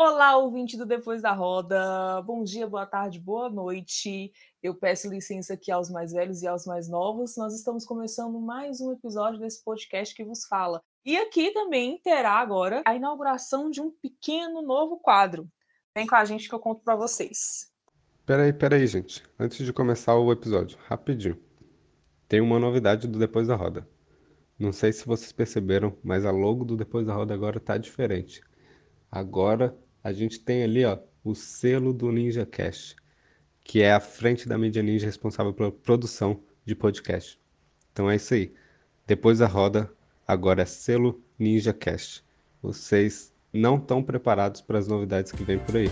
Olá, ouvinte do Depois da Roda. Bom dia, boa tarde, boa noite. Eu peço licença aqui aos mais velhos e aos mais novos. Nós estamos começando mais um episódio desse podcast que vos fala. E aqui também terá agora a inauguração de um pequeno novo quadro. Vem com a gente que eu conto para vocês. Peraí, peraí, gente. Antes de começar o episódio, rapidinho. Tem uma novidade do Depois da Roda. Não sei se vocês perceberam, mas a logo do Depois da Roda agora tá diferente. Agora a gente tem ali ó, o selo do Ninja Cash, que é a frente da mídia ninja responsável pela produção de podcast. Então é isso aí. Depois da roda, agora é selo Ninja Cash. Vocês não estão preparados para as novidades que vem por aí.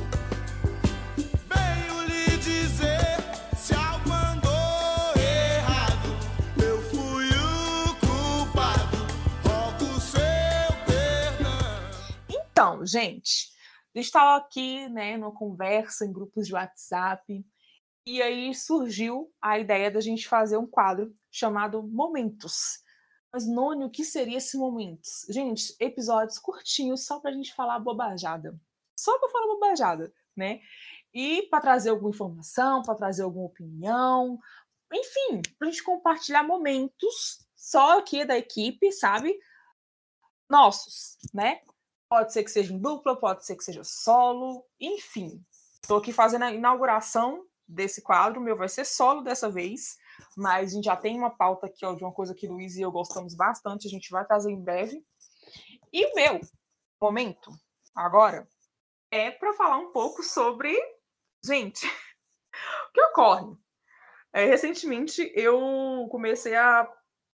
Então, gente, gente estava aqui, né, numa conversa em grupos de WhatsApp, e aí surgiu a ideia da gente fazer um quadro chamado Momentos. Mas, Noni, o que seria esse Momentos? Gente, episódios curtinhos só para a gente falar bobajada. Só para falar bobajada, né? E para trazer alguma informação, para trazer alguma opinião, enfim, para a gente compartilhar momentos só aqui da equipe, sabe? Nossos, né? Pode ser que seja em dupla, pode ser que seja solo, enfim. Estou aqui fazendo a inauguração desse quadro, o meu vai ser solo dessa vez, mas a gente já tem uma pauta aqui ó, de uma coisa que Luiz e eu gostamos bastante, a gente vai trazer em breve. E o meu momento, agora, é para falar um pouco sobre. Gente, o que ocorre? É, recentemente eu comecei a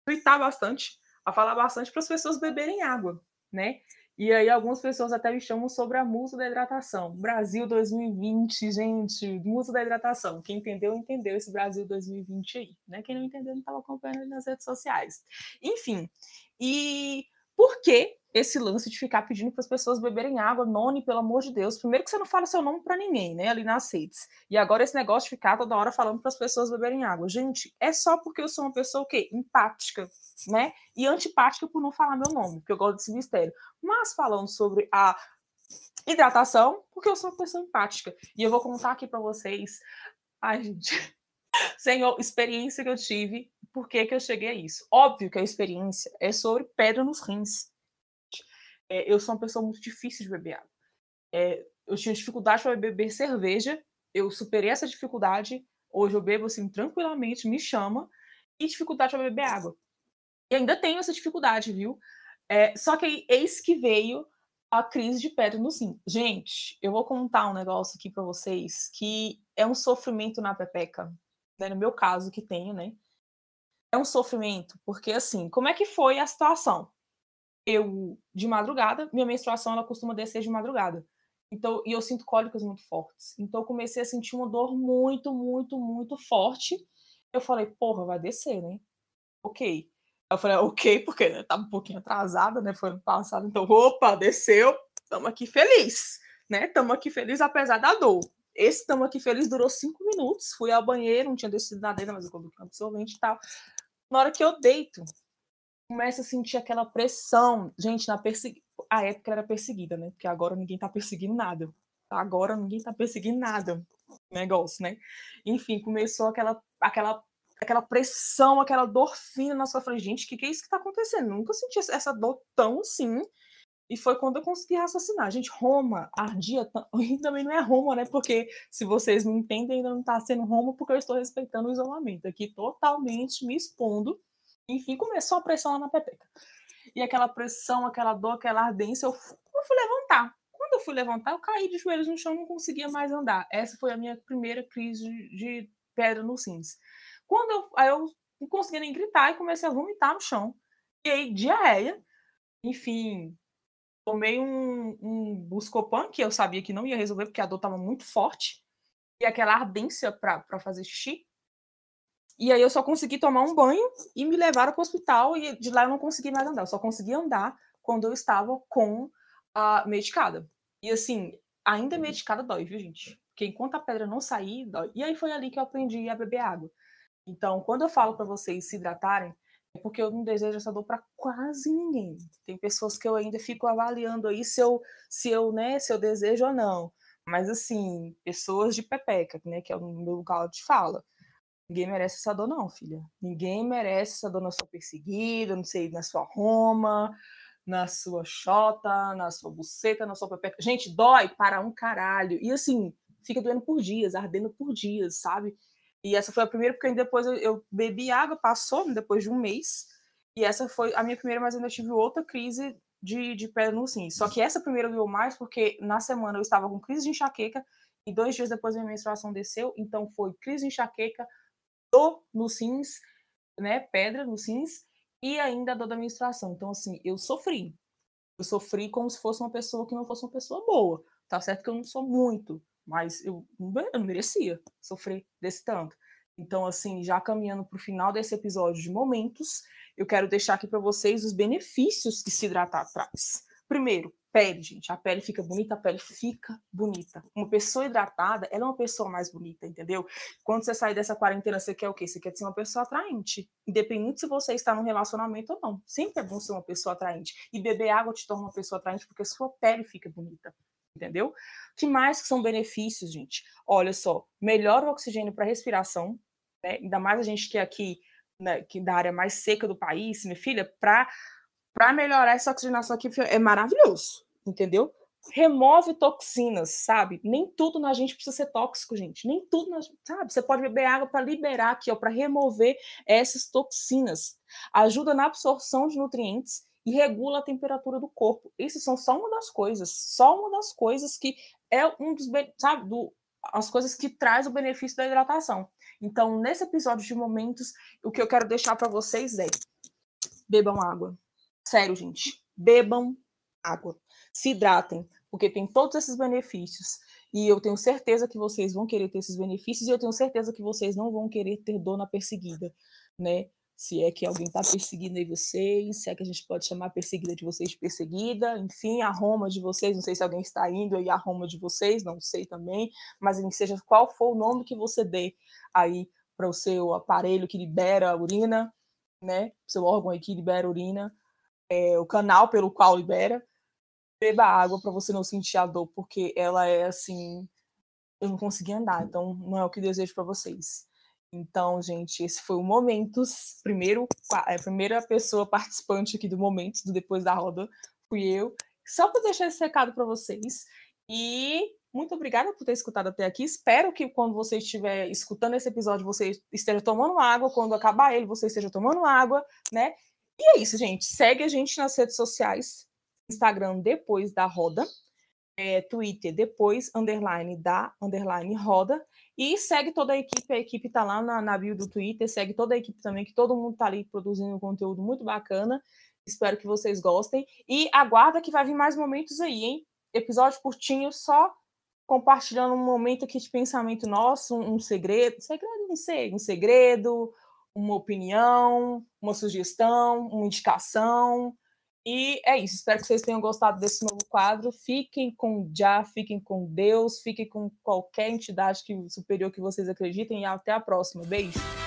twittar bastante, a falar bastante para as pessoas beberem água, né? E aí algumas pessoas até me chamam sobre a musa da hidratação. Brasil 2020, gente, musa da hidratação. Quem entendeu, entendeu esse Brasil 2020 aí, né? Quem não entendeu, não estava acompanhando nas redes sociais. Enfim, e por que esse lance de ficar pedindo para as pessoas beberem água, Noni, pelo amor de Deus. Primeiro que você não fala seu nome para ninguém, né, ali nas redes. E agora esse negócio de ficar toda hora falando para as pessoas beberem água. Gente, é só porque eu sou uma pessoa o quê? Empática, né? E antipática por não falar meu nome, porque eu gosto desse mistério. Mas falando sobre a hidratação, porque eu sou uma pessoa empática. E eu vou contar aqui para vocês. Ai, gente. Senhor, experiência que eu tive, por que, que eu cheguei a isso? Óbvio que a experiência é sobre pedra nos rins é, eu sou uma pessoa muito difícil de beber água. É, eu tinha dificuldade para beber cerveja, eu superei essa dificuldade. Hoje eu bebo assim tranquilamente, me chama, e dificuldade para beber água. E ainda tenho essa dificuldade, viu? É, só que aí, eis que veio a crise de pedra no rim. Gente, eu vou contar um negócio aqui para vocês que é um sofrimento na pepeca, né? no meu caso que tenho, né? É um sofrimento, porque assim, como é que foi a situação? Eu, de madrugada, minha menstruação ela costuma descer de madrugada. Então, e eu sinto cólicas muito fortes. Então, eu comecei a sentir uma dor muito, muito, muito forte. Eu falei, porra, vai descer, né? Ok. Eu falei, ok, porque né, tava um pouquinho atrasada, né? Foi ano passado. Então, opa, desceu. Tamo aqui feliz, né? Tamo aqui feliz apesar da dor. Esse tamo aqui feliz durou cinco minutos. Fui ao banheiro, não tinha descido nada ainda, mas eu coloquei um absorvente e tal. Na hora que eu deito, começa a sentir aquela pressão. Gente, na persegui... a época era perseguida, né? Porque agora ninguém tá perseguindo nada. Agora ninguém tá perseguindo nada. Negócio, né? Enfim, começou aquela, aquela, aquela pressão, aquela dor fina na sua frente. Gente, o que, que é isso que tá acontecendo? Nunca senti essa dor tão assim. E foi quando eu consegui raciocinar. Gente, Roma ardia. E também não é Roma, né? Porque se vocês não entendem, ainda não tá sendo Roma, porque eu estou respeitando o isolamento aqui, totalmente me expondo enfim, começou a pressão lá na pepeca. E aquela pressão, aquela dor, aquela ardência, eu fui, eu fui levantar. Quando eu fui levantar, eu caí de joelhos no chão, não conseguia mais andar. Essa foi a minha primeira crise de, pedra no rins. Quando eu, aí eu não conseguia nem gritar e comecei a vomitar no chão. E aí, diarreia. Enfim, tomei um, um Buscopan, que eu sabia que não ia resolver, porque a dor estava muito forte. E aquela ardência para fazer xixi. E aí eu só consegui tomar um banho e me levaram para o hospital e de lá eu não consegui mais andar. Eu só consegui andar quando eu estava com a medicada. E assim, ainda medicada dói, viu, gente? Porque enquanto a pedra não sair, dói. E aí foi ali que eu aprendi a beber água. Então, quando eu falo para vocês se hidratarem, é porque eu não desejo essa dor para quase ninguém. Tem pessoas que eu ainda fico avaliando aí se eu, se eu, né, se eu desejo ou não. Mas assim, pessoas de pepeca, né, que é o meu lugar de fala. Ninguém merece essa dor, não, filha. Ninguém merece essa dor na sua perseguida, não sei, na sua Roma, na sua xota, na sua buceta, na sua pepeca. Gente, dói para um caralho. E assim, fica doendo por dias, ardendo por dias, sabe? E essa foi a primeira, porque depois eu, eu bebi água, passou depois de um mês. E essa foi a minha primeira, mas ainda tive outra crise de, de pedra no rim. Só que essa primeira doeu mais porque na semana eu estava com crise de enxaqueca e dois dias depois minha menstruação desceu. Então foi crise de enxaqueca, dor nos rins, né? Pedra nos rins e ainda a dor da menstruação. Então, assim, eu sofri. Eu sofri como se fosse uma pessoa que não fosse uma pessoa boa. Tá certo que eu não sou muito, mas eu, eu não merecia sofrer desse tanto. Então, assim, já caminhando para o final desse episódio de momentos, eu quero deixar aqui para vocês os benefícios que se hidratar traz. Primeiro, pele, gente. A pele fica bonita, a pele fica bonita. Uma pessoa hidratada, ela é uma pessoa mais bonita, entendeu? Quando você sair dessa quarentena, você quer o quê? Você quer ser uma pessoa atraente. Independente se você está num relacionamento ou não. Sempre é bom ser uma pessoa atraente. E beber água te torna uma pessoa atraente porque sua pele fica bonita. Entendeu? que mais que são benefícios, gente? Olha só, melhora o oxigênio para respiração, né? ainda mais a gente que é aqui, né, que da área mais seca do país, minha filha, para para melhorar essa oxigenação aqui é maravilhoso, entendeu? Remove toxinas, sabe? Nem tudo na gente precisa ser tóxico, gente. Nem tudo, na, sabe? Você pode beber água para liberar aqui, ó, para remover essas toxinas. Ajuda na absorção de nutrientes e regula a temperatura do corpo. Isso são só uma das coisas, só uma das coisas que é um dos, sabe, do, as coisas que traz o benefício da hidratação. Então, nesse episódio de momentos, o que eu quero deixar para vocês é: bebam água. Sério, gente. Bebam água. Se hidratem, porque tem todos esses benefícios. E eu tenho certeza que vocês vão querer ter esses benefícios e eu tenho certeza que vocês não vão querer ter dor na perseguida, né? Se é que alguém está perseguindo aí vocês, se é que a gente pode chamar a perseguida de vocês de perseguida, enfim, a Roma de vocês, não sei se alguém está indo aí a Roma de vocês, não sei também, mas seja qual for o nome que você dê aí para o seu aparelho que libera a urina, né? Seu órgão aí que libera a urina, é, o canal pelo qual libera, beba água para você não sentir a dor, porque ela é assim, eu não consegui andar, então não é o que desejo para vocês. Então, gente, esse foi o Momentos. Primeiro, a primeira pessoa participante aqui do Momentos, do Depois da Roda, fui eu. Só para deixar esse recado para vocês. E muito obrigada por ter escutado até aqui. Espero que quando você estiver escutando esse episódio, você esteja tomando água. Quando acabar ele, você esteja tomando água, né? E é isso, gente. Segue a gente nas redes sociais. Instagram depois da roda. É, Twitter depois, underline da, underline roda. E segue toda a equipe. A equipe tá lá na, na bio do Twitter. Segue toda a equipe também, que todo mundo tá ali produzindo um conteúdo muito bacana. Espero que vocês gostem. E aguarda que vai vir mais momentos aí, hein? Episódio curtinho, só compartilhando um momento aqui de pensamento nosso, um, um segredo. Segredo, não sei, um segredo, uma opinião, uma sugestão, uma indicação. E é isso. Espero que vocês tenham gostado desse novo quadro. Fiquem com Já, fiquem com Deus, fiquem com qualquer entidade que, superior que vocês acreditem e até a próxima. Beijo.